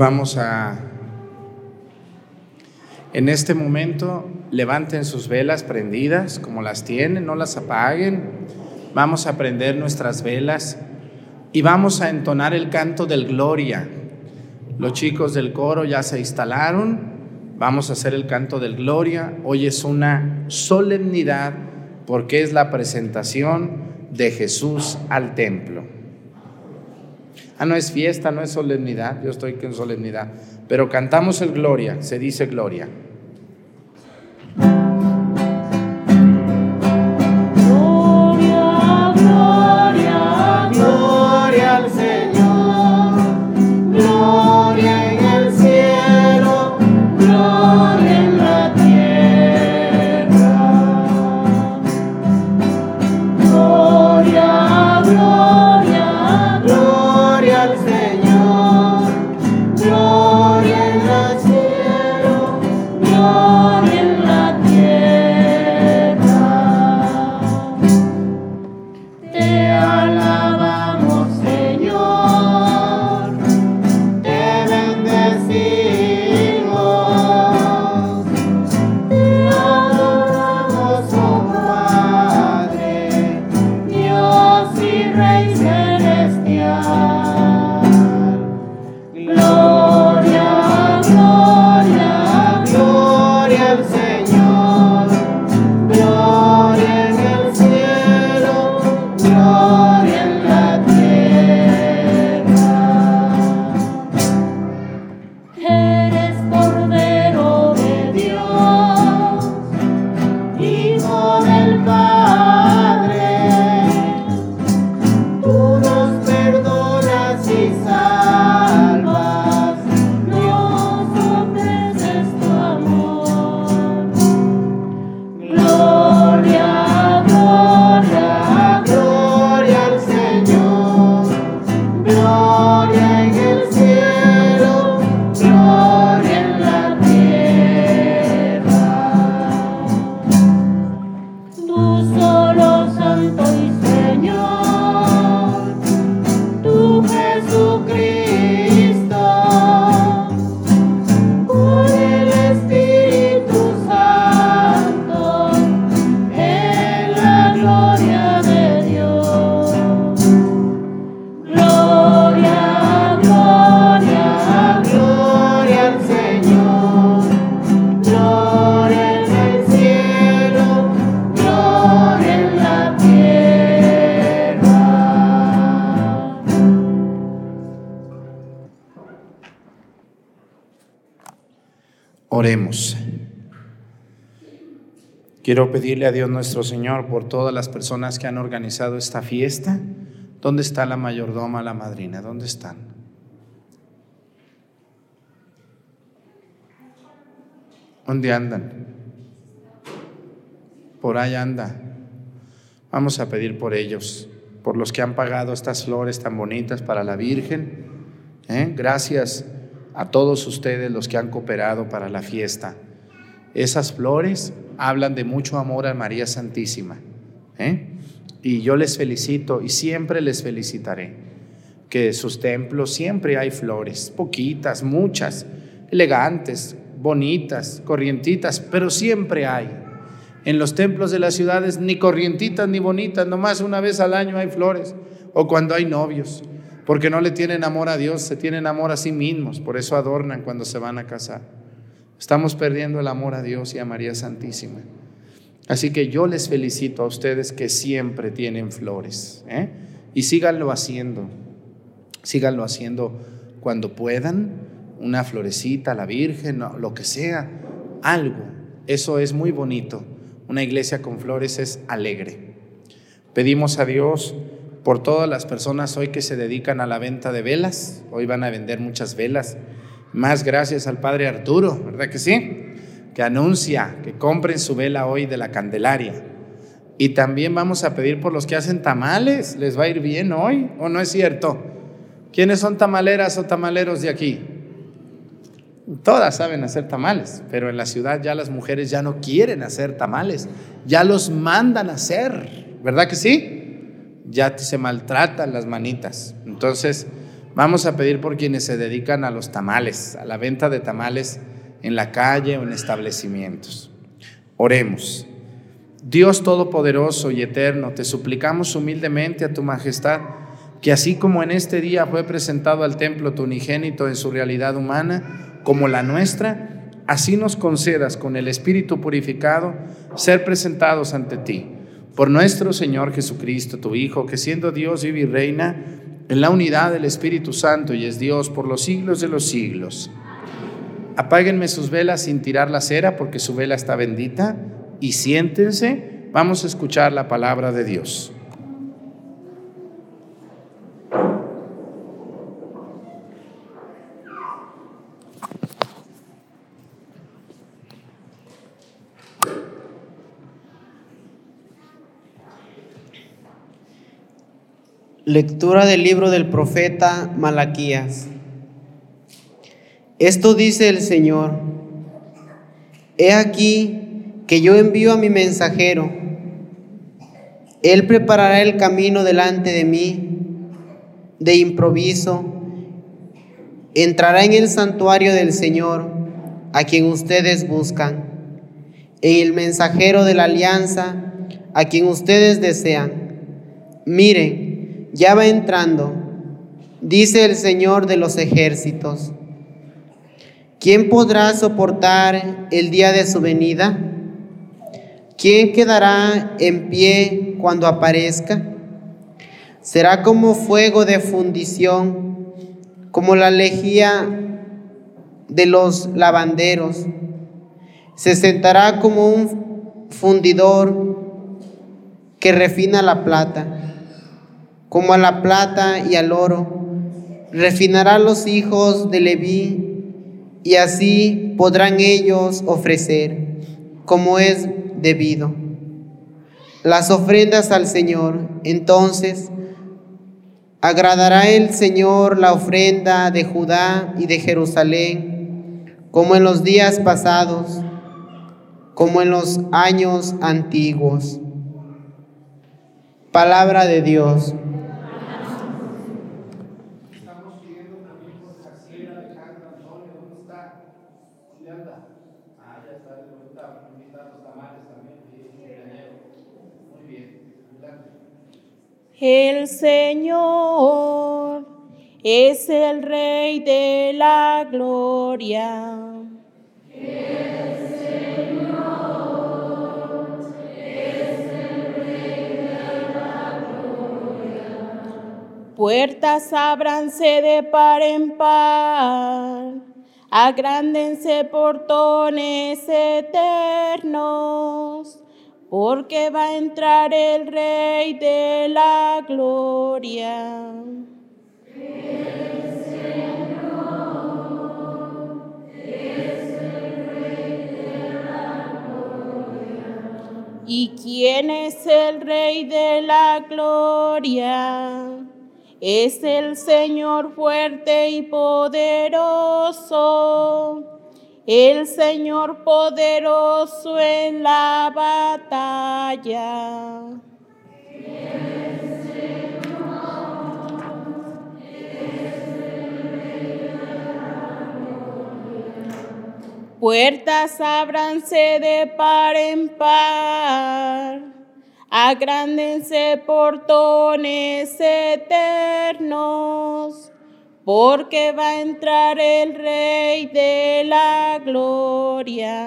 Vamos a, en este momento, levanten sus velas prendidas como las tienen, no las apaguen. Vamos a prender nuestras velas y vamos a entonar el canto del Gloria. Los chicos del coro ya se instalaron. Vamos a hacer el canto del Gloria. Hoy es una solemnidad porque es la presentación de Jesús al templo. Ah, no es fiesta, no es solemnidad, yo estoy en solemnidad, pero cantamos el gloria, se dice gloria. Quiero pedirle a Dios nuestro Señor por todas las personas que han organizado esta fiesta. ¿Dónde está la mayordoma, la madrina? ¿Dónde están? ¿Dónde andan? Por ahí anda. Vamos a pedir por ellos, por los que han pagado estas flores tan bonitas para la Virgen. ¿eh? Gracias a todos ustedes los que han cooperado para la fiesta. Esas flores hablan de mucho amor a María Santísima. ¿eh? Y yo les felicito y siempre les felicitaré. Que sus templos siempre hay flores, poquitas, muchas, elegantes, bonitas, corrientitas, pero siempre hay. En los templos de las ciudades ni corrientitas ni bonitas, nomás una vez al año hay flores, o cuando hay novios, porque no le tienen amor a Dios, se tienen amor a sí mismos, por eso adornan cuando se van a casar. Estamos perdiendo el amor a Dios y a María Santísima. Así que yo les felicito a ustedes que siempre tienen flores. ¿eh? Y síganlo haciendo. Síganlo haciendo cuando puedan. Una florecita, la Virgen, lo que sea. Algo. Eso es muy bonito. Una iglesia con flores es alegre. Pedimos a Dios por todas las personas hoy que se dedican a la venta de velas. Hoy van a vender muchas velas más gracias al Padre Arturo, ¿verdad que sí? Que anuncia que compren su vela hoy de la Candelaria. Y también vamos a pedir por los que hacen tamales. ¿Les va a ir bien hoy o no es cierto? ¿Quiénes son tamaleras o tamaleros de aquí? Todas saben hacer tamales, pero en la ciudad ya las mujeres ya no quieren hacer tamales, ya los mandan a hacer, ¿verdad que sí? Ya se maltratan las manitas. Entonces, Vamos a pedir por quienes se dedican a los tamales, a la venta de tamales en la calle o en establecimientos. Oremos. Dios Todopoderoso y Eterno, te suplicamos humildemente a tu majestad que así como en este día fue presentado al templo tu unigénito en su realidad humana, como la nuestra, así nos concedas con el Espíritu purificado ser presentados ante ti. Por nuestro Señor Jesucristo, tu Hijo, que siendo Dios vive y reina en la unidad del Espíritu Santo y es Dios por los siglos de los siglos. Apáguenme sus velas sin tirar la cera porque su vela está bendita y siéntense, vamos a escuchar la palabra de Dios. Lectura del libro del profeta Malaquías. Esto dice el Señor. He aquí que yo envío a mi mensajero. Él preparará el camino delante de mí. De improviso, entrará en el santuario del Señor, a quien ustedes buscan, en el mensajero de la alianza, a quien ustedes desean. Miren, ya va entrando, dice el Señor de los ejércitos. ¿Quién podrá soportar el día de su venida? ¿Quién quedará en pie cuando aparezca? Será como fuego de fundición, como la lejía de los lavanderos. Se sentará como un fundidor que refina la plata como a la plata y al oro, refinará los hijos de Leví, y así podrán ellos ofrecer, como es debido, las ofrendas al Señor. Entonces agradará el Señor la ofrenda de Judá y de Jerusalén, como en los días pasados, como en los años antiguos. Palabra de Dios. El Señor es el Rey de la gloria. El Señor es el Rey de la gloria. Puertas ábranse de par en par, agrándense portones eternos porque va a entrar el Rey de la Gloria. Es el Rey de la Gloria. ¿Y quién es el Rey de la Gloria? Es el Señor fuerte y poderoso el Señor poderoso en la batalla. Puertas ábranse de par en par, agrándense portones eternos porque va a entrar el Rey de la Gloria.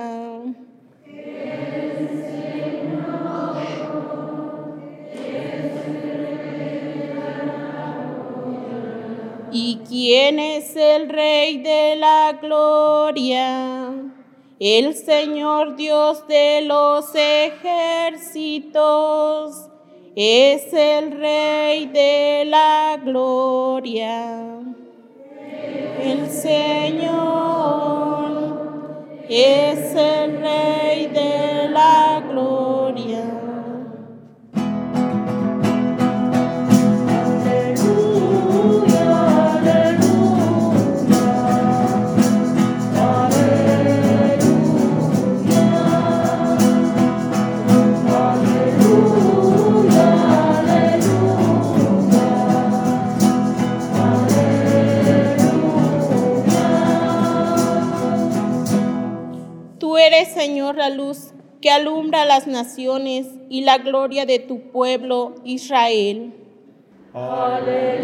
¿Y quién es el Rey de la Gloria? El Señor Dios de los ejércitos es el Rey de la Gloria. El Señor es el Rey de la gloria. Señor, la luz que alumbra las naciones y la gloria de tu pueblo Israel. Aleluya.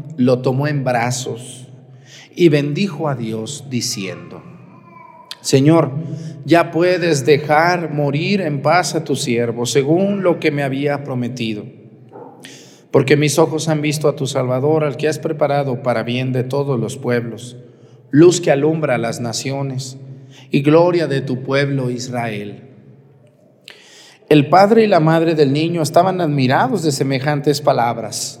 lo tomó en brazos y bendijo a Dios diciendo, Señor, ya puedes dejar morir en paz a tu siervo, según lo que me había prometido. Porque mis ojos han visto a tu Salvador, al que has preparado para bien de todos los pueblos, luz que alumbra a las naciones y gloria de tu pueblo Israel. El padre y la madre del niño estaban admirados de semejantes palabras.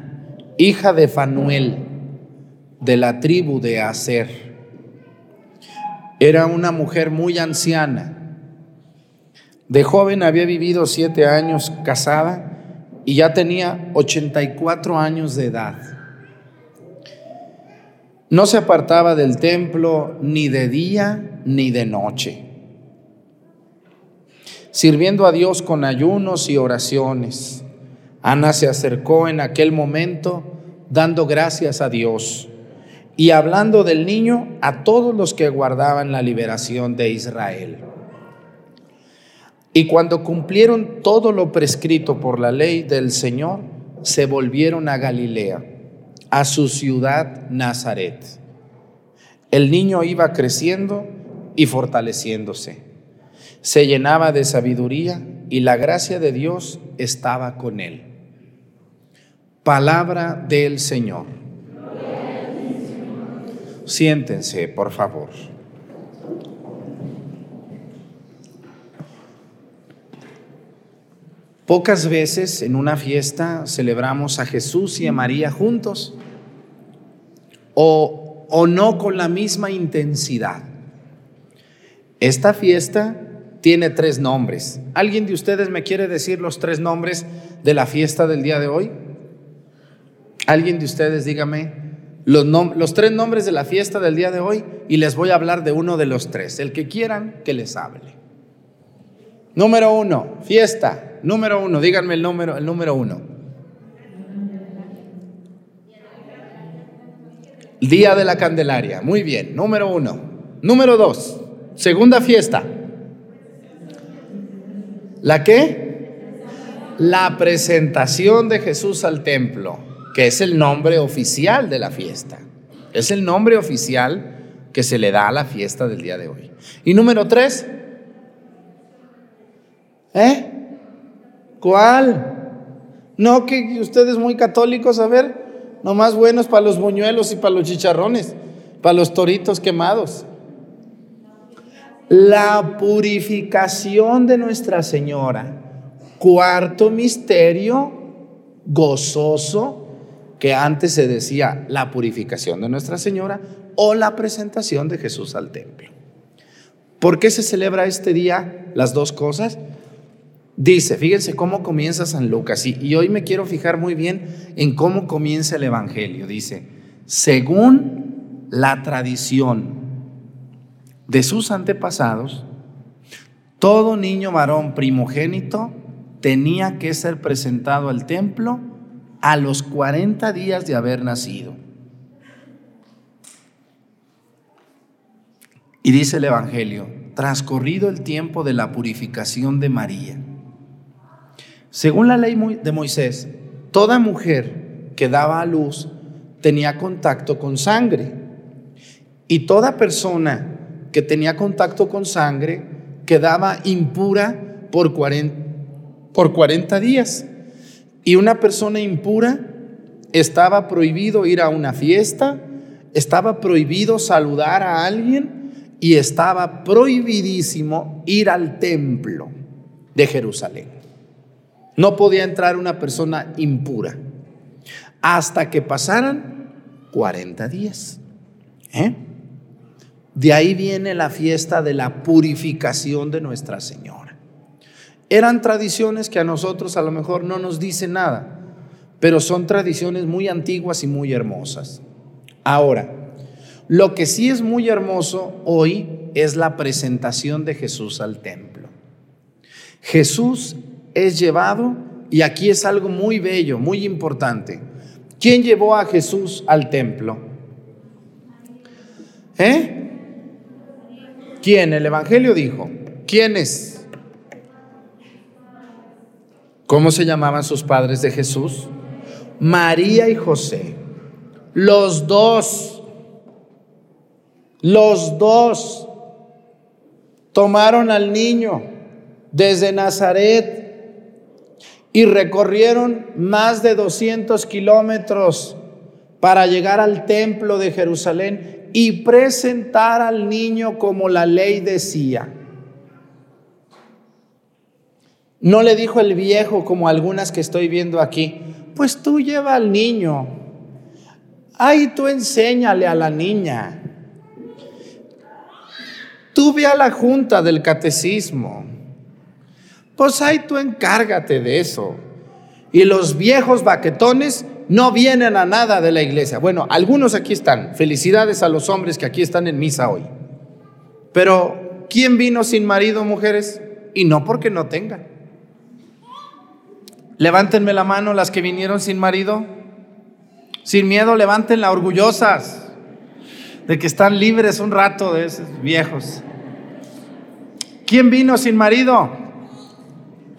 hija de Fanuel, de la tribu de Aser. Era una mujer muy anciana. De joven había vivido siete años casada y ya tenía 84 años de edad. No se apartaba del templo ni de día ni de noche, sirviendo a Dios con ayunos y oraciones. Ana se acercó en aquel momento dando gracias a Dios y hablando del niño a todos los que guardaban la liberación de Israel. Y cuando cumplieron todo lo prescrito por la ley del Señor, se volvieron a Galilea, a su ciudad Nazaret. El niño iba creciendo y fortaleciéndose. Se llenaba de sabiduría y la gracia de Dios estaba con él. Palabra del Señor. Siéntense, por favor. Pocas veces en una fiesta celebramos a Jesús y a María juntos o, o no con la misma intensidad. Esta fiesta tiene tres nombres. ¿Alguien de ustedes me quiere decir los tres nombres de la fiesta del día de hoy? Alguien de ustedes dígame los, los, tres nombres de la fiesta del día de hoy y les voy a hablar de uno de los tres. El que quieran que les hable. Número uno, fiesta. Número uno, díganme el número, el número uno. Día de la Candelaria. Muy bien. Número uno. Número dos, segunda fiesta. ¿La qué? La presentación de Jesús al templo que es el nombre oficial de la fiesta. Es el nombre oficial que se le da a la fiesta del día de hoy. Y número tres, ¿eh? ¿Cuál? No, que ustedes muy católicos, a ver, nomás buenos para los buñuelos y para los chicharrones, para los toritos quemados. La purificación de Nuestra Señora, cuarto misterio gozoso que antes se decía la purificación de Nuestra Señora o la presentación de Jesús al templo. ¿Por qué se celebra este día las dos cosas? Dice, fíjense cómo comienza San Lucas, y, y hoy me quiero fijar muy bien en cómo comienza el Evangelio. Dice, según la tradición de sus antepasados, todo niño varón primogénito tenía que ser presentado al templo a los 40 días de haber nacido. Y dice el Evangelio, transcurrido el tiempo de la purificación de María. Según la ley de Moisés, toda mujer que daba a luz tenía contacto con sangre. Y toda persona que tenía contacto con sangre quedaba impura por 40, por 40 días. Y una persona impura estaba prohibido ir a una fiesta, estaba prohibido saludar a alguien y estaba prohibidísimo ir al templo de Jerusalén. No podía entrar una persona impura hasta que pasaran 40 días. ¿Eh? De ahí viene la fiesta de la purificación de Nuestra Señora. Eran tradiciones que a nosotros a lo mejor no nos dicen nada, pero son tradiciones muy antiguas y muy hermosas. Ahora, lo que sí es muy hermoso hoy es la presentación de Jesús al templo. Jesús es llevado, y aquí es algo muy bello, muy importante. ¿Quién llevó a Jesús al templo? ¿Eh? ¿Quién? El Evangelio dijo. ¿Quiénes? ¿Cómo se llamaban sus padres de Jesús? María y José. Los dos. Los dos tomaron al niño desde Nazaret y recorrieron más de 200 kilómetros para llegar al templo de Jerusalén y presentar al niño como la ley decía. No le dijo el viejo como algunas que estoy viendo aquí, pues tú lleva al niño, ahí tú enséñale a la niña. Tú ve a la junta del catecismo, pues ahí tú encárgate de eso. Y los viejos baquetones no vienen a nada de la iglesia. Bueno, algunos aquí están. Felicidades a los hombres que aquí están en misa hoy. Pero, ¿quién vino sin marido, mujeres? Y no porque no tengan. Levántenme la mano las que vinieron sin marido. Sin miedo, levántenla orgullosas de que están libres un rato de esos viejos. ¿Quién vino sin marido?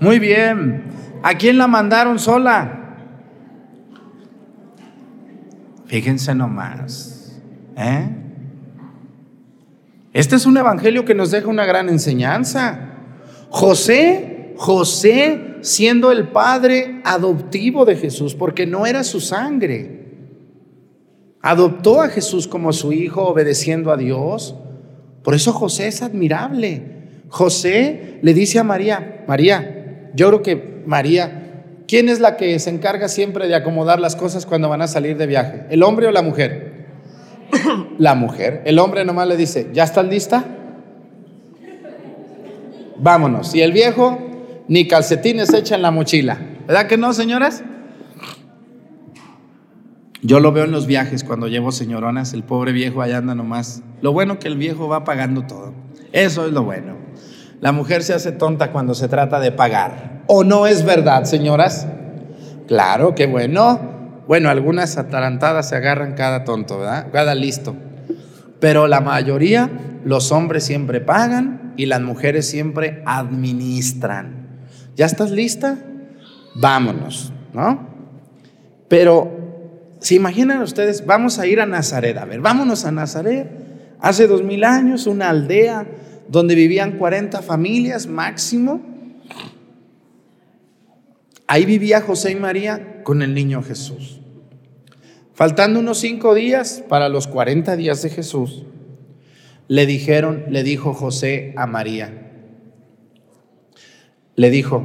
Muy bien. ¿A quién la mandaron sola? Fíjense nomás. ¿eh? Este es un evangelio que nos deja una gran enseñanza. José, José siendo el padre adoptivo de Jesús, porque no era su sangre. Adoptó a Jesús como su hijo obedeciendo a Dios. Por eso José es admirable. José le dice a María, María, yo creo que María ¿Quién es la que se encarga siempre de acomodar las cosas cuando van a salir de viaje? ¿El hombre o la mujer? la mujer. El hombre nomás le dice, ¿ya estás lista? Vámonos. Y el viejo ni calcetines echa en la mochila. ¿Verdad que no, señoras? Yo lo veo en los viajes cuando llevo señoronas, el pobre viejo allá anda nomás. Lo bueno que el viejo va pagando todo. Eso es lo bueno. La mujer se hace tonta cuando se trata de pagar. ¿O no es verdad, señoras? Claro, qué bueno. Bueno, algunas atarantadas se agarran cada tonto, ¿verdad? Cada listo. Pero la mayoría, los hombres siempre pagan y las mujeres siempre administran. ¿Ya estás lista? Vámonos, ¿no? Pero, ¿se imaginan ustedes? Vamos a ir a Nazaret. A ver, vámonos a Nazaret. Hace dos mil años, una aldea donde vivían 40 familias máximo. Ahí vivía José y María con el niño Jesús. Faltando unos cinco días para los 40 días de Jesús, le dijeron, le dijo José a María, le dijo,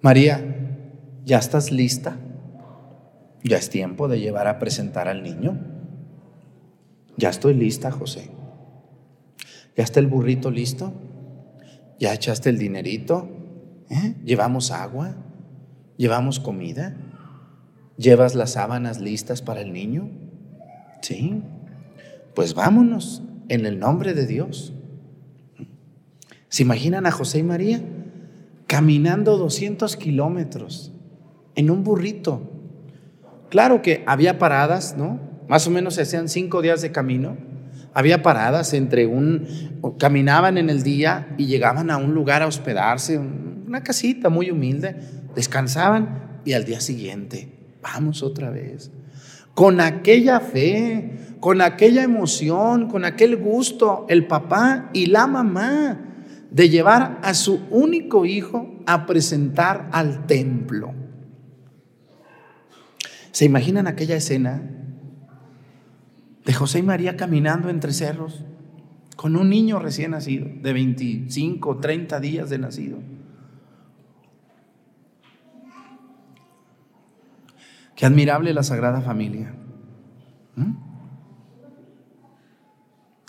María, ¿ya estás lista? Ya es tiempo de llevar a presentar al niño. Ya estoy lista, José. ¿Ya está el burrito listo? ¿Ya echaste el dinerito? ¿Eh? ¿Llevamos agua? ¿Llevamos comida? ¿Llevas las sábanas listas para el niño? Sí. Pues vámonos en el nombre de Dios. ¿Se imaginan a José y María caminando 200 kilómetros en un burrito? Claro que había paradas, ¿no? Más o menos se hacían cinco días de camino. Había paradas entre un, caminaban en el día y llegaban a un lugar a hospedarse, una casita muy humilde, descansaban y al día siguiente, vamos otra vez. Con aquella fe, con aquella emoción, con aquel gusto, el papá y la mamá de llevar a su único hijo a presentar al templo. ¿Se imaginan aquella escena de José y María caminando entre cerros con un niño recién nacido, de 25, 30 días de nacido? Qué admirable la Sagrada Familia.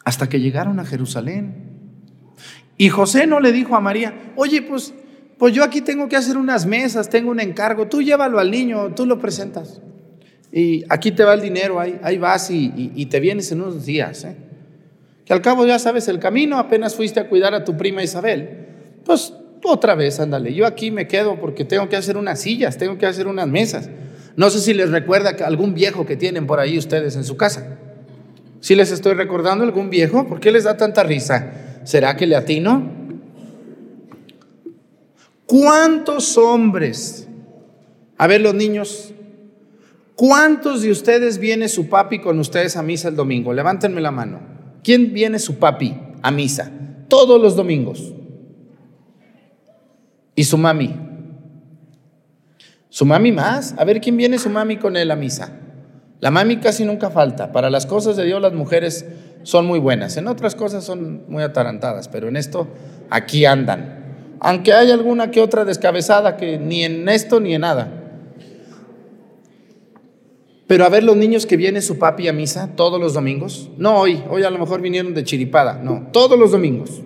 Hasta que llegaron a Jerusalén. Y José no le dijo a María, oye, pues, pues yo aquí tengo que hacer unas mesas, tengo un encargo, tú llévalo al niño, tú lo presentas. Y aquí te va el dinero, ahí, ahí vas y, te vienes en unos días. ¿eh? Que al cabo ya sabes el camino, apenas fuiste a cuidar a tu prima Isabel. Pues otra vez, ándale, yo aquí me quedo porque tengo que hacer unas sillas, tengo que hacer unas mesas. No sé si les recuerda algún viejo que tienen por ahí ustedes en su casa. Si les estoy recordando algún viejo, ¿por qué les da tanta risa? ¿Será que le atino? ¿Cuántos hombres? A ver los niños, ¿cuántos de ustedes viene su papi con ustedes a misa el domingo? Levántenme la mano. ¿Quién viene su papi a misa? Todos los domingos. ¿Y su mami? Su mami más. A ver quién viene su mami con él a misa. La mami casi nunca falta. Para las cosas de Dios las mujeres son muy buenas. En otras cosas son muy atarantadas, pero en esto aquí andan. Aunque hay alguna que otra descabezada que ni en esto ni en nada. Pero a ver los niños que viene su papi a misa todos los domingos. No hoy, hoy a lo mejor vinieron de chiripada. No, todos los domingos.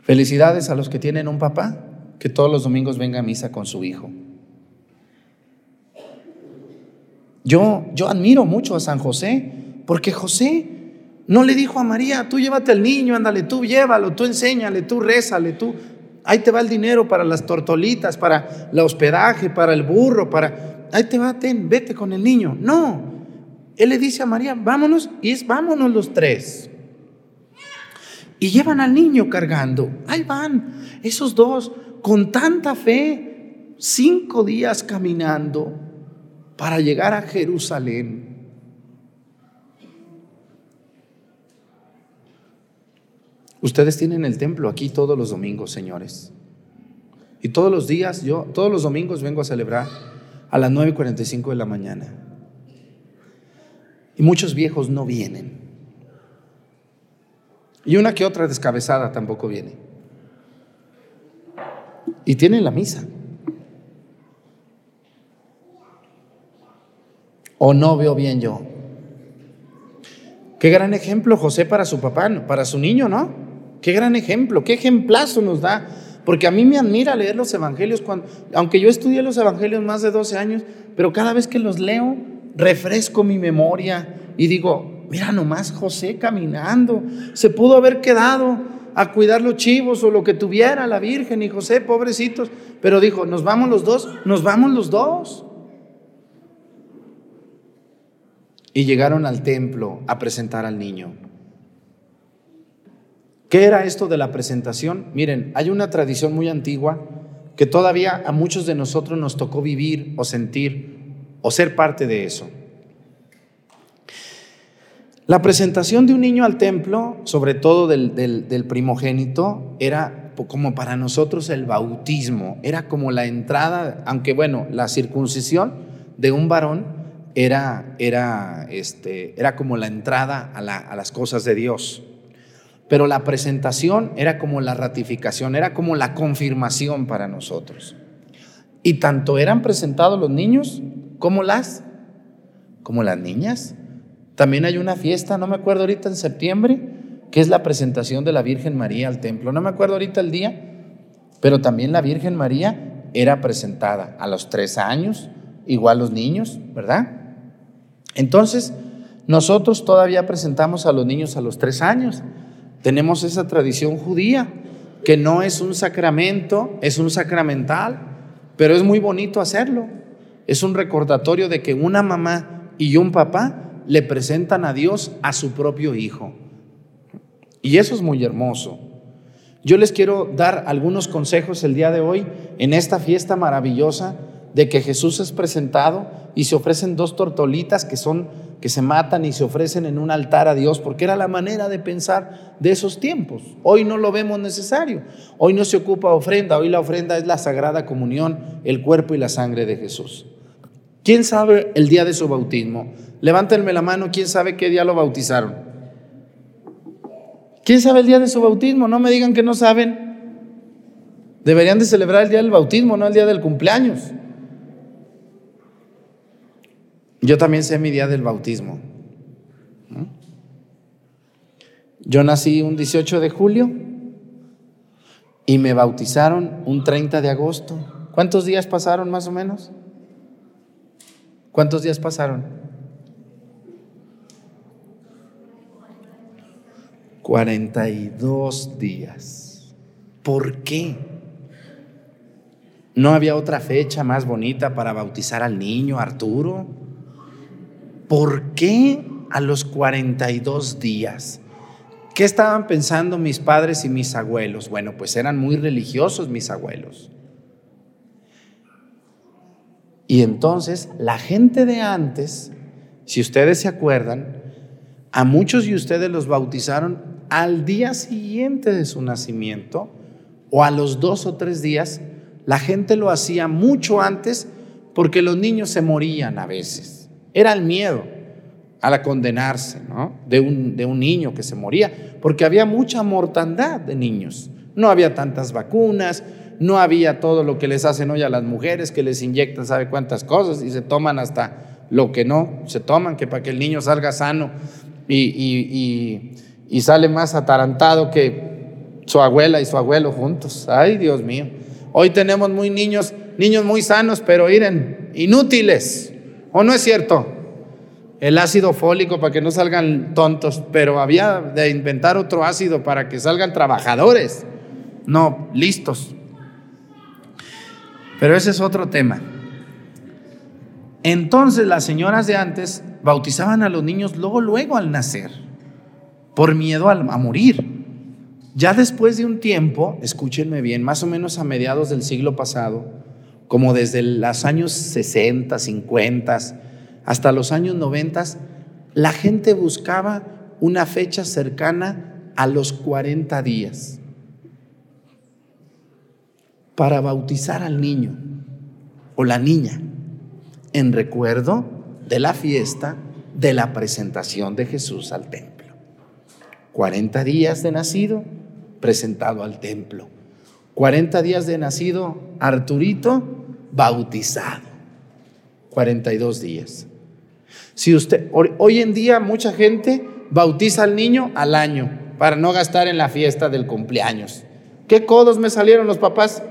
Felicidades a los que tienen un papá que todos los domingos venga a misa con su hijo. Yo, yo admiro mucho a San José, porque José no le dijo a María, tú llévate al niño, ándale, tú llévalo, tú enséñale, tú rézale, tú, ahí te va el dinero para las tortolitas, para el hospedaje, para el burro, para, ahí te va, ten, vete con el niño. No, él le dice a María, vámonos, y es vámonos los tres. Y llevan al niño cargando, ahí van, esos dos, con tanta fe, cinco días caminando para llegar a Jerusalén. Ustedes tienen el templo aquí todos los domingos, señores. Y todos los días, yo todos los domingos vengo a celebrar a las 9.45 de la mañana. Y muchos viejos no vienen. Y una que otra descabezada tampoco viene y tienen la misa. ¿O no veo bien yo? Qué gran ejemplo José para su papá, para su niño, ¿no? Qué gran ejemplo, qué ejemplazo nos da. Porque a mí me admira leer los evangelios, cuando, aunque yo estudié los evangelios más de 12 años, pero cada vez que los leo, refresco mi memoria y digo, mira nomás José caminando, se pudo haber quedado a cuidar los chivos o lo que tuviera la Virgen y José, pobrecitos. Pero dijo, nos vamos los dos, nos vamos los dos. Y llegaron al templo a presentar al niño. ¿Qué era esto de la presentación? Miren, hay una tradición muy antigua que todavía a muchos de nosotros nos tocó vivir o sentir o ser parte de eso. La presentación de un niño al templo, sobre todo del, primogénito, era como para nosotros el bautismo, era como la entrada, aunque bueno, la circuncisión de un varón era, era, este, era como la entrada a, a las cosas de Dios. Pero la presentación era como la ratificación, era como la confirmación para nosotros. Y tanto eran presentados los niños ¿Cómo las? Como las niñas. También hay una fiesta, no me acuerdo ahorita en septiembre, que es la presentación de la Virgen María al templo. No me acuerdo ahorita el día, pero también la Virgen María era presentada a los tres años, igual los niños, ¿verdad? Entonces, nosotros todavía presentamos a los niños a los tres años. Tenemos esa tradición judía, que no es un sacramento, es un sacramental, pero es muy bonito hacerlo. Es un recordatorio de que una mamá y un papá le presentan a Dios a su propio hijo. Y eso es muy hermoso. Yo les quiero dar algunos consejos el día de hoy en esta fiesta maravillosa de que Jesús es presentado y se ofrecen dos tortolitas que son que se matan y se ofrecen en un altar a Dios, porque era la manera de pensar de esos tiempos. Hoy no lo vemos necesario. Hoy no se ocupa ofrenda, hoy la ofrenda es la sagrada comunión, el cuerpo y la sangre de Jesús. ¿Quién sabe el día de su bautismo? Levántenme la mano, ¿quién sabe qué día lo bautizaron? ¿Quién sabe el día de su bautismo? No me digan que no saben. Deberían de celebrar el día del bautismo, no el día del cumpleaños. Yo también sé mi día del bautismo. Yo nací un 18 de julio y me bautizaron un 30 de agosto. ¿Cuántos días pasaron más o menos? ¿Cuántos días pasaron? 42 días. ¿Por qué? ¿No había otra fecha más bonita para bautizar al niño Arturo? ¿Por qué a los 42 días? ¿Qué estaban pensando mis padres y mis abuelos? Bueno, pues eran muy religiosos mis abuelos. Y entonces la gente de antes, si ustedes se acuerdan, a muchos de ustedes los bautizaron al día siguiente de su nacimiento o a los dos o tres días. La gente lo hacía mucho antes porque los niños se morían a veces. Era el miedo a la condenarse ¿no? de, un, de un niño que se moría, porque había mucha mortandad de niños. No había tantas vacunas, no había todo lo que les hacen hoy a las mujeres, que les inyectan sabe cuántas cosas y se toman hasta lo que no se toman, que para que el niño salga sano y, y sale más atarantado que su abuela y su abuelo juntos. Ay, Dios mío. Hoy tenemos muy niños, niños muy sanos, pero miren, inútiles. ¿O no es cierto? El ácido fólico para que no salgan tontos, pero había de inventar otro ácido para que salgan trabajadores, no listos. Pero ese es otro tema. Entonces las señoras de antes bautizaban a los niños luego, luego al nacer, por miedo a, a morir. Ya después de un tiempo, escúchenme bien, más o menos a mediados del siglo pasado, como desde los años 60, 50 hasta los años 90, la gente buscaba una fecha cercana a los 40 días para bautizar al niño o la niña en recuerdo de la fiesta de la presentación de Jesús al templo. 40 días de nacido, presentado al templo. 40 días de nacido, Arturito, bautizado. 42 días. Si usted, hoy en día mucha gente bautiza al niño al año para no gastar en la fiesta del cumpleaños. ¿Qué codos me salieron los papás?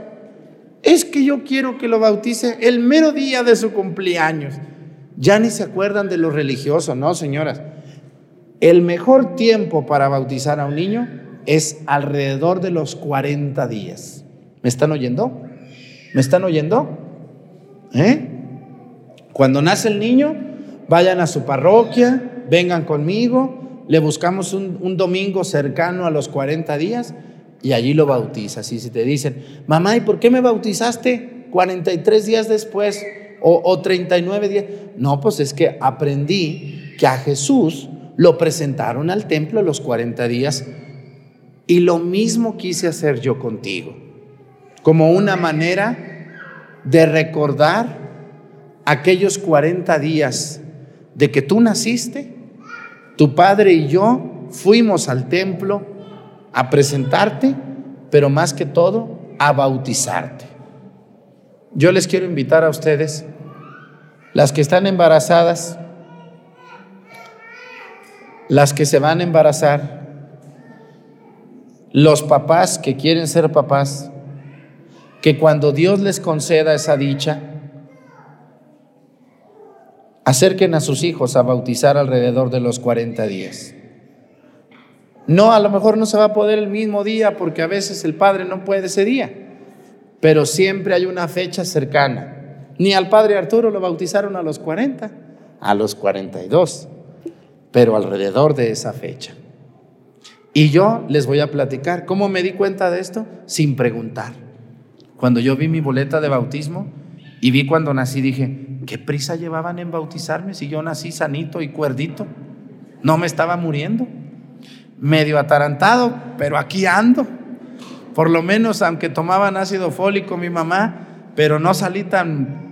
Es que yo quiero que lo bautice el mero día de su cumpleaños. Ya ni se acuerdan de lo religioso, ¿no, señoras? El mejor tiempo para bautizar a un niño es alrededor de los 40 días. ¿Me están oyendo? ¿Me están oyendo? ¿Eh? Cuando nace el niño, vayan a su parroquia, vengan conmigo, le buscamos un, domingo cercano a los 40 días y allí lo bautizas. Y si te dicen, mamá, ¿y por qué me bautizaste 43 días después o, o 39 días? No, pues es que aprendí que a Jesús lo presentaron al templo los 40 días y lo mismo quise hacer yo contigo, como una manera de recordar aquellos 40 días de que tú naciste, tu padre y yo fuimos al templo a presentarte, pero más que todo a bautizarte. Yo les quiero invitar a ustedes Las que están embarazadas, las que se van a embarazar, los papás que quieren ser papás, que cuando Dios les conceda esa dicha, acerquen a sus hijos a bautizar alrededor de los 40 días. No, a lo mejor no se va a poder el mismo día porque a veces el padre no puede ese día, pero siempre hay una fecha cercana. Ni al padre Arturo lo bautizaron a los 40, a los 42, pero alrededor de esa fecha. Y yo les voy a platicar cómo me di cuenta de esto sin preguntar. Cuando yo vi mi boleta de bautismo y vi cuando nací, dije, ¿qué prisa llevaban en bautizarme si yo nací sanito y cuerdito? No me estaba muriendo. Medio atarantado, pero aquí ando. Por lo menos, aunque tomaban ácido fólico mi mamá, pero no salí tan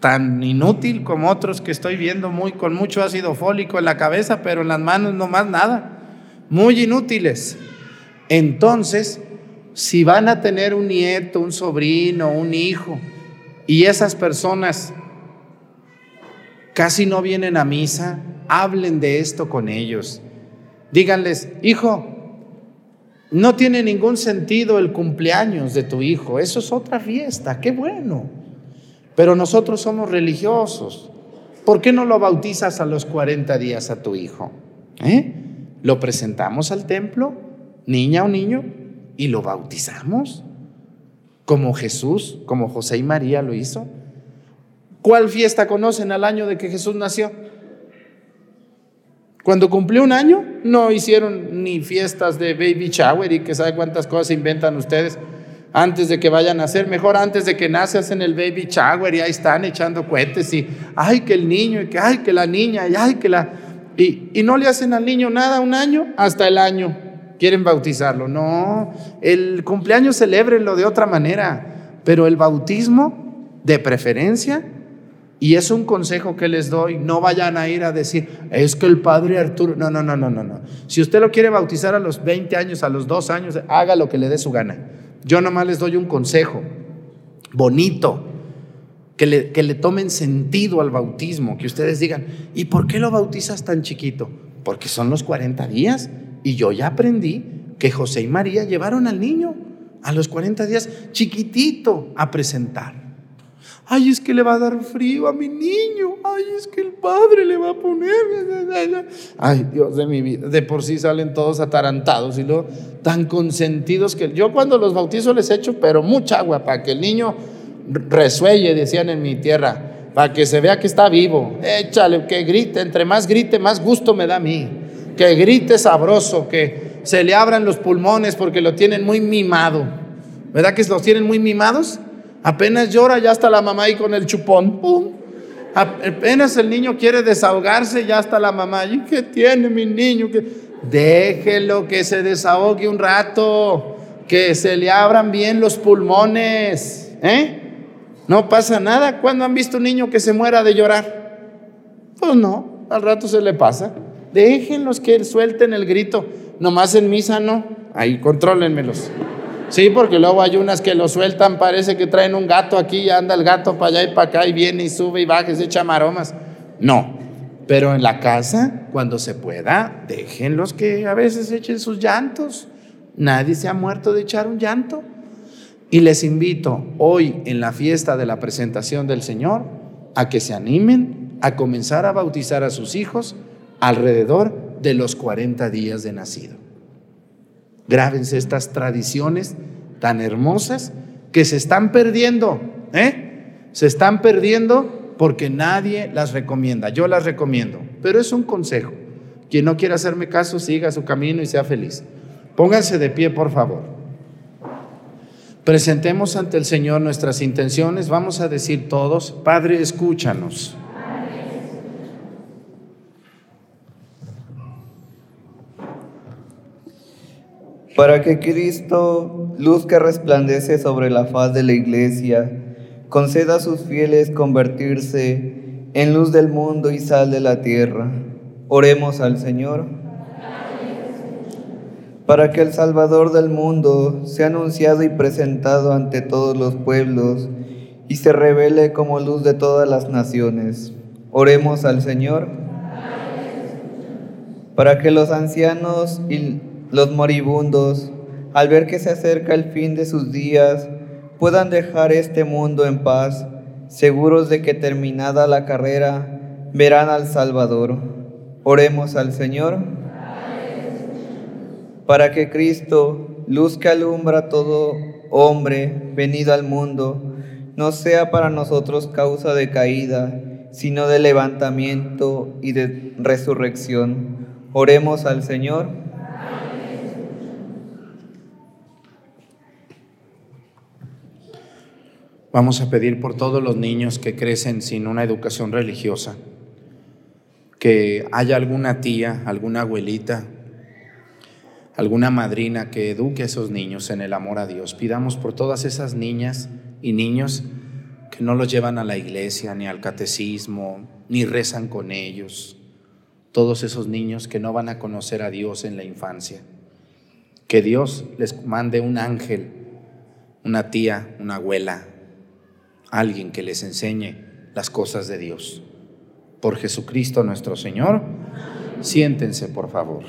tan inútil como otros que estoy viendo muy con mucho ácido fólico en la cabeza, pero en las manos no más nada. Muy inútiles. Entonces, si van a tener un nieto, un sobrino, un hijo, y esas personas casi no vienen a misa, hablen de esto con ellos. Díganles, hijo, no tiene ningún sentido el cumpleaños de tu hijo, eso es otra fiesta, qué bueno. Pero nosotros somos religiosos. ¿Por qué no lo bautizas a los 40 días a tu hijo? ¿Eh? Lo presentamos al templo, niña o niño, y lo bautizamos. Como Jesús, como José y María lo hizo. ¿Cuál fiesta conocen al año de que Jesús nació? Cuando cumplió un año, no hicieron ni fiestas de baby shower y que sabe cuántas cosas inventan ustedes antes de que vayan a nacer, mejor antes de que nace hacen el baby shower y ahí están echando cohetes y ay que el niño y que ay que la niña y ay que la y, y no le hacen al niño nada un año hasta el año quieren bautizarlo. No, el cumpleaños celebrenlo de otra manera, pero el bautismo de preferencia y es un consejo que les doy, no vayan a ir a decir, es que el padre Arturo, no, no, no, no, no, no. Si usted lo quiere bautizar a los 20 años, a los 2 años, haga lo que le dé su gana. Yo nomás les doy un consejo bonito, que le, que le tomen sentido al bautismo, que ustedes digan, ¿y por qué lo bautizas tan chiquito? Porque son los 40 días y yo ya aprendí que José y María llevaron al niño a los 40 días chiquitito a presentar. Ay, es que le va a dar frío a mi niño. Ay, es que el padre le va a poner. Ay, Dios de mi vida. De por sí salen todos atarantados y luego tan consentidos que yo cuando los bautizo les echo, pero mucha agua para que el niño resuelle, decían en mi tierra, para que se vea que está vivo. Échale, que grite. Entre más grite, más gusto me da a mí. Que grite sabroso, que se le abran los pulmones porque lo tienen muy mimado. ¿Verdad que los tienen muy mimados? Apenas llora, ya está la mamá ahí con el chupón. Apenas el niño quiere desahogarse, ya está la mamá. ¿Y qué tiene mi niño? Déjelo que se desahogue un rato, que se le abran bien los pulmones. ¿eh? No pasa nada. ¿Cuándo han visto un niño que se muera de llorar? Pues no, al rato se le pasa. Déjenlos que suelten el grito. Nomás en misa no. Ahí contrólenmelos. Sí, porque luego hay unas que lo sueltan, parece que traen un gato aquí y anda el gato para allá y para acá y viene y sube y baja y se echa maromas. No, pero en la casa, cuando se pueda, déjenlos que a veces echen sus llantos. Nadie se ha muerto de echar un llanto. Y les invito hoy en la fiesta de la presentación del Señor a que se animen a comenzar a bautizar a sus hijos alrededor de los 40 días de nacido. Grábense estas tradiciones tan hermosas que se están perdiendo, ¿eh? Se están perdiendo porque nadie las recomienda. Yo las recomiendo, pero es un consejo. Quien no quiera hacerme caso, siga su camino y sea feliz. Pónganse de pie, por favor. Presentemos ante el Señor nuestras intenciones. Vamos a decir todos, Padre, escúchanos. Para que Cristo, luz que resplandece sobre la faz de la iglesia, conceda a sus fieles convertirse en luz del mundo y sal de la tierra. Oremos al Señor. Para que el Salvador del mundo sea anunciado y presentado ante todos los pueblos y se revele como luz de todas las naciones. Oremos al Señor para que los ancianos y los moribundos, al ver que se acerca el fin de sus días, puedan dejar este mundo en paz, seguros de que terminada la carrera, verán al Salvador. Oremos al Señor para que Cristo, luz que alumbra a todo hombre venido al mundo, no sea para nosotros causa de caída, sino de levantamiento y de resurrección. Oremos al Señor. Vamos a pedir por todos los niños que crecen sin una educación religiosa, que haya alguna tía, alguna abuelita, alguna madrina que eduque a esos niños en el amor a Dios. Pidamos por todas esas niñas y niños que no los llevan a la iglesia, ni al catecismo, ni rezan con ellos. Todos esos niños que no van a conocer a Dios en la infancia. Que Dios les mande un ángel, una tía, una abuela, alguien que les enseñe las cosas de Dios. Por Jesucristo nuestro Señor, siéntense por favor.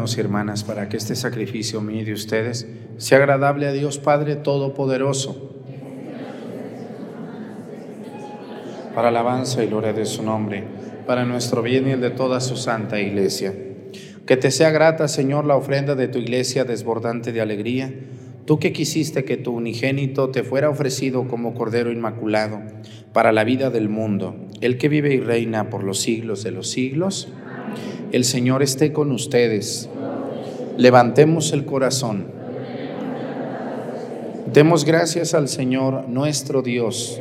Y hermanas, para que este sacrificio mío de ustedes sea agradable a Dios Padre Todopoderoso. Para alabanza y gloria de su nombre, para nuestro bien y el de toda su santa iglesia. Que te sea grata, Señor, la ofrenda de tu iglesia desbordante de alegría. Tú que quisiste que tu unigénito te fuera ofrecido como Cordero Inmaculado para la vida del mundo, el que vive y reina por los siglos de los siglos. El Señor esté con ustedes. Levantemos el corazón. Demos gracias al Señor nuestro Dios.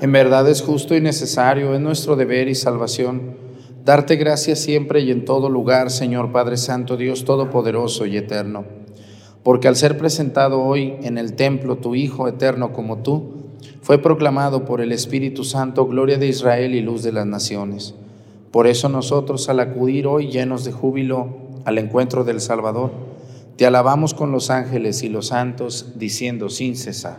En verdad es justo y necesario, es nuestro deber y salvación, darte gracias siempre y en todo lugar, Señor Padre Santo, Dios Todopoderoso y Eterno, porque al ser presentado hoy en el templo tu Hijo eterno como tú, fue proclamado por el Espíritu Santo gloria de Israel y luz de las naciones. Por eso nosotros al acudir hoy llenos de júbilo al encuentro del Salvador, Te alabamos con los ángeles y los santos, diciendo sin cesar.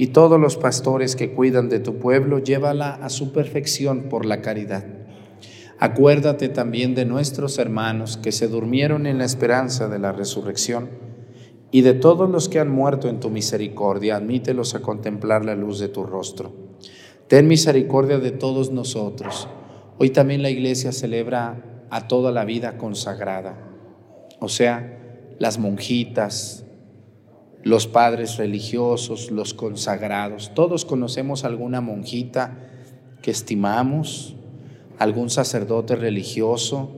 y todos los pastores que cuidan de tu pueblo, llévala a su perfección por la caridad. Acuérdate también de nuestros hermanos que se durmieron en la esperanza de la resurrección y de todos los que han muerto en tu misericordia, admítelos a contemplar la luz de tu rostro. Ten misericordia de todos nosotros. Hoy también la iglesia celebra a toda la vida consagrada, o sea, las monjitas, los padres religiosos, los consagrados. Todos conocemos alguna monjita que estimamos, algún sacerdote religioso.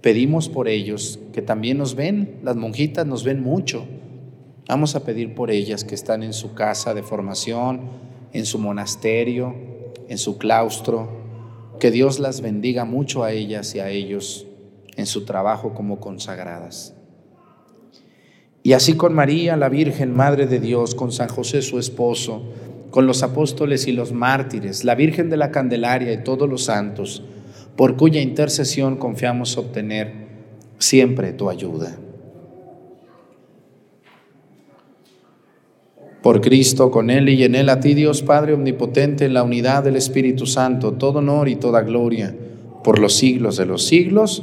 Pedimos por ellos, que también nos ven, las monjitas nos ven mucho. Vamos a pedir por ellas que están en su casa de formación, en su monasterio, en su claustro. Que Dios las bendiga mucho a ellas y a ellos en su trabajo como consagradas. Y así con María, la Virgen, Madre de Dios, con San José, su esposo, con los apóstoles y los mártires, la Virgen de la Candelaria y todos los santos, por cuya intercesión confiamos obtener siempre tu ayuda. Por Cristo, con Él y en Él, a ti Dios Padre Omnipotente, en la unidad del Espíritu Santo, todo honor y toda gloria, por los siglos de los siglos.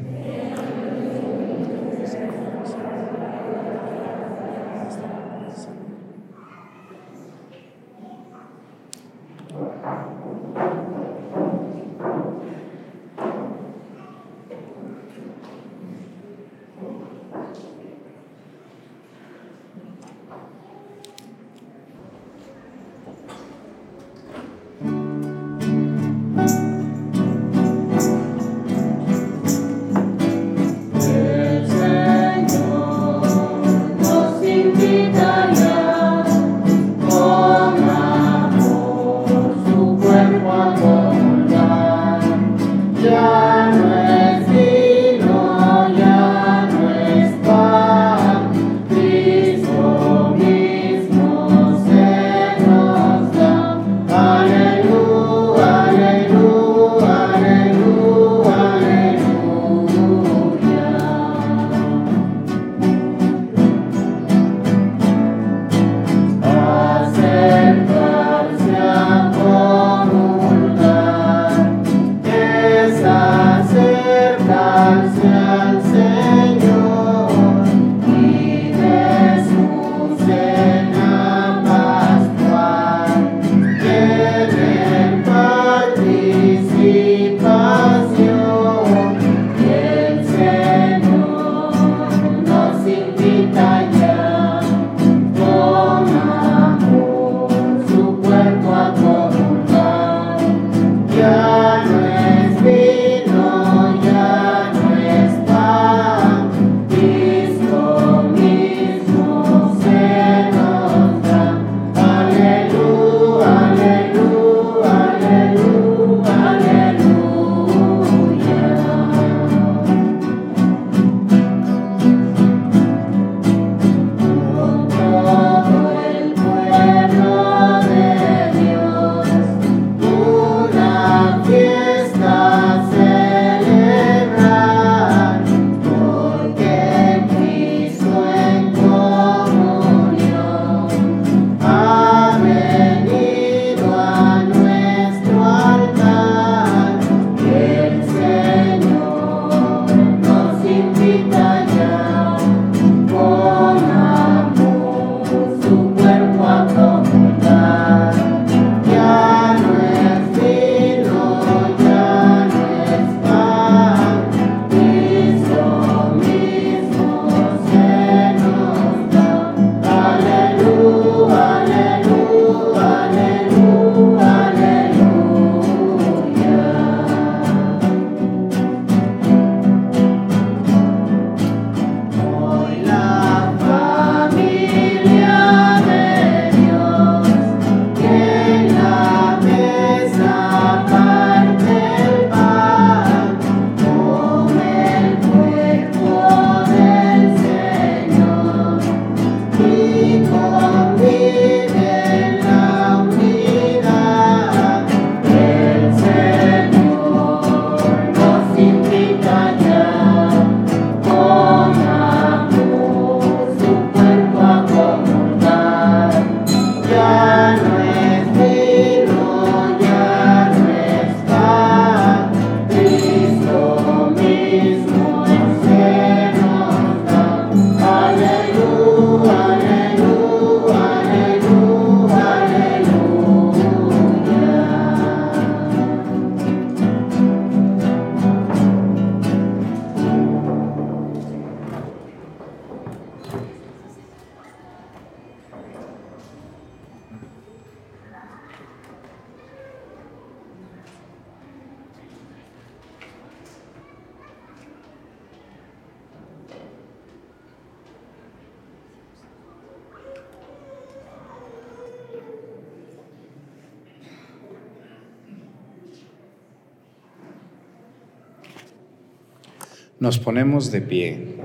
Nos ponemos de pie.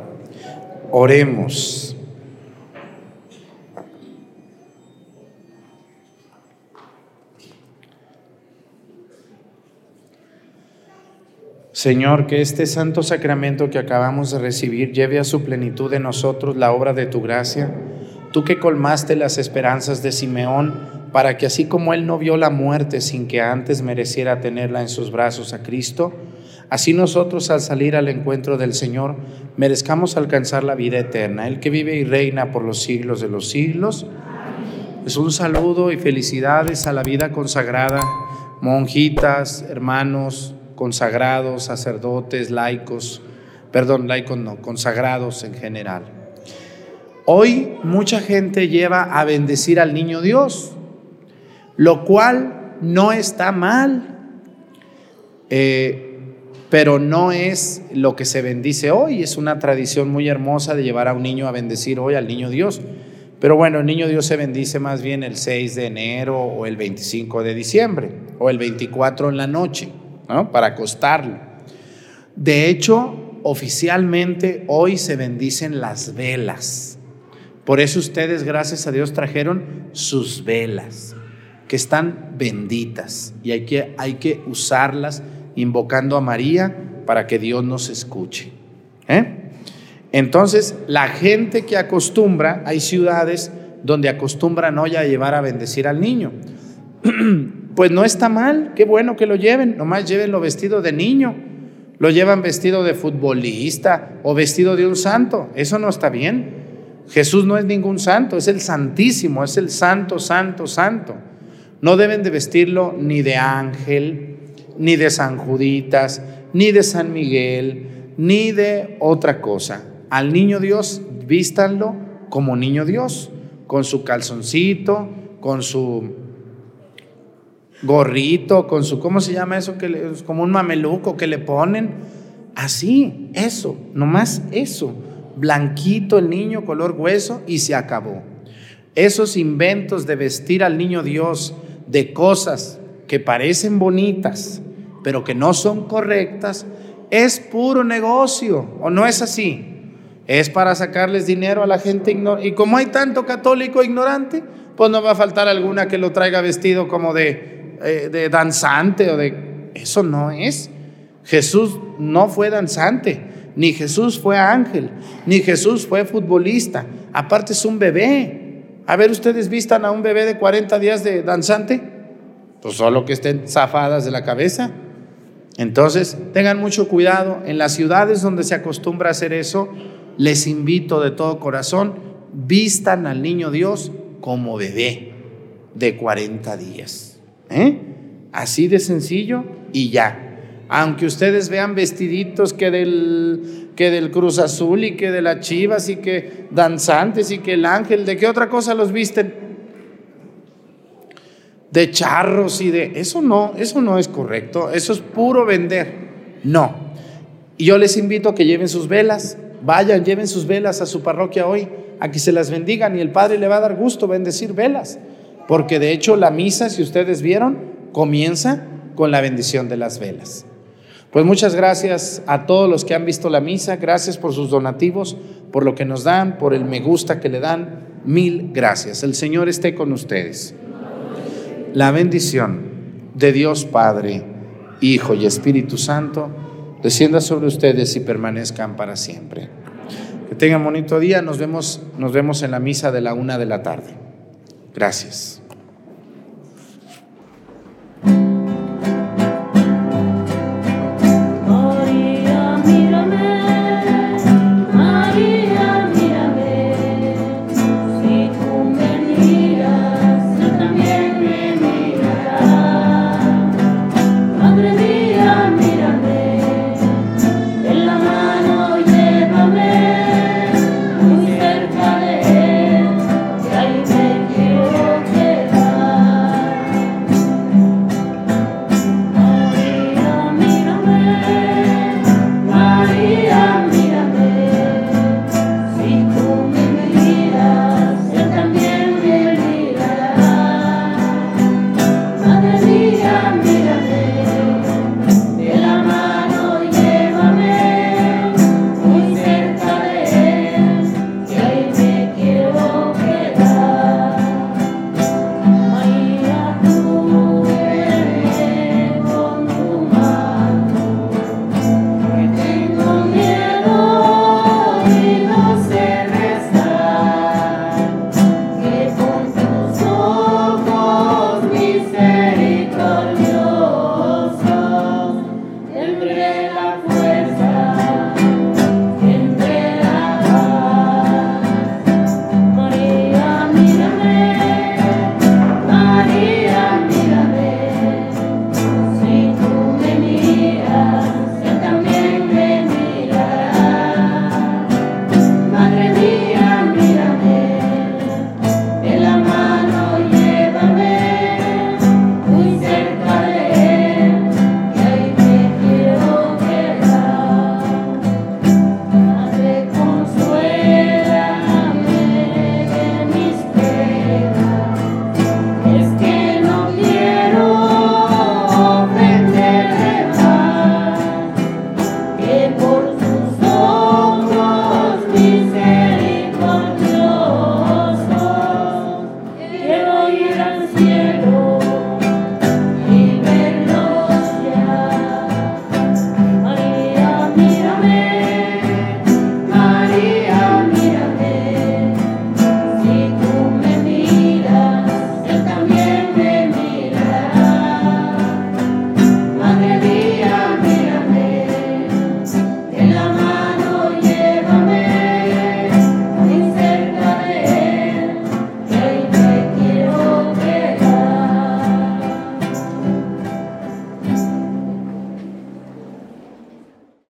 Oremos. Señor, que este santo sacramento que acabamos de recibir lleve a su plenitud en nosotros la obra de tu gracia. Tú que colmaste las esperanzas de Simeón, para que así como él no vio la muerte sin que antes mereciera tenerla en sus brazos a Cristo, así nosotros al salir al encuentro del Señor merezcamos alcanzar la vida eterna, el que vive y reina por los siglos de los siglos. Es un saludo y felicidades a la vida consagrada, monjitas, hermanos, consagrados, sacerdotes, laicos, perdón, laicos no, consagrados en general. Hoy mucha gente lleva a bendecir al niño Dios, lo cual no está mal, eh, pero no es lo que se bendice hoy. Es una tradición muy hermosa de llevar a un niño a bendecir hoy al niño Dios. Pero bueno, el niño Dios se bendice más bien el 6 de enero o el 25 de diciembre o el 24 en la noche para acostarlo. De hecho, oficialmente hoy se bendicen las velas. Por eso ustedes, gracias a Dios, trajeron sus velas, que están benditas y hay que, hay que usarlas invocando a María para que Dios nos escuche. ¿eh? Entonces, la gente que acostumbra, hay ciudades donde acostumbran hoy a llevar a bendecir al niño. pues no está mal, qué bueno que lo lleven, nomás llévenlo vestido de niño, lo llevan vestido de futbolista o vestido de un santo, eso no está bien. Jesús no es ningún santo, es el santísimo, es el santo, santo, santo. No deben de vestirlo ni de ángel, ni de San Juditas, ni de San Miguel, ni de otra cosa. Al niño Dios, vístanlo como niño Dios, con su calzoncito, con su gorrito, con su, ¿cómo se llama eso? Que como un mameluco que le ponen. Así, eso, nomás eso. Blanquito el niño, color hueso, y se acabó. Esos inventos de vestir al niño Dios de cosas que parecen bonitas, pero que no son correctas, es puro negocio, ¿o no es así? Es para sacarles dinero a la gente ignorante. Y como hay tanto católico ignorante, pues no va a faltar alguna que lo traiga vestido como de eh, de danzante o de... Eso no es. Jesús no fue danzante, ni Jesús fue ángel, ni Jesús fue futbolista. Aparte es un bebé. A ver, ustedes vistan a un bebé de 40 días de danzante. Pues solo que estén zafadas de la cabeza. Entonces, tengan mucho cuidado. En las ciudades donde se acostumbra a hacer eso, les invito de todo corazón, vistan al niño Dios como bebé de 40 días. ¿Eh? Así de sencillo y ya. Aunque ustedes vean vestiditos que del, que del Cruz Azul y que de las Chivas y que danzantes y que el ángel, ¿de qué otra cosa los visten? De charros y de... Eso no, eso no es correcto, eso es puro vender. No. Y yo les invito a que lleven sus velas, vayan, lleven sus velas a su parroquia hoy, a que se las bendigan y el Padre le va a dar gusto bendecir velas. Porque de hecho la misa, si ustedes vieron, comienza con la bendición de las velas. Pues muchas gracias a todos los que han visto la misa, gracias por sus donativos, por lo que nos dan, por el me gusta que le dan. Mil gracias. El Señor esté con ustedes. La bendición de Dios Padre, Hijo y Espíritu Santo descienda sobre ustedes y permanezcan para siempre. Que tengan bonito día. Nos vemos, nos vemos en la misa de la una de la tarde. Gracias.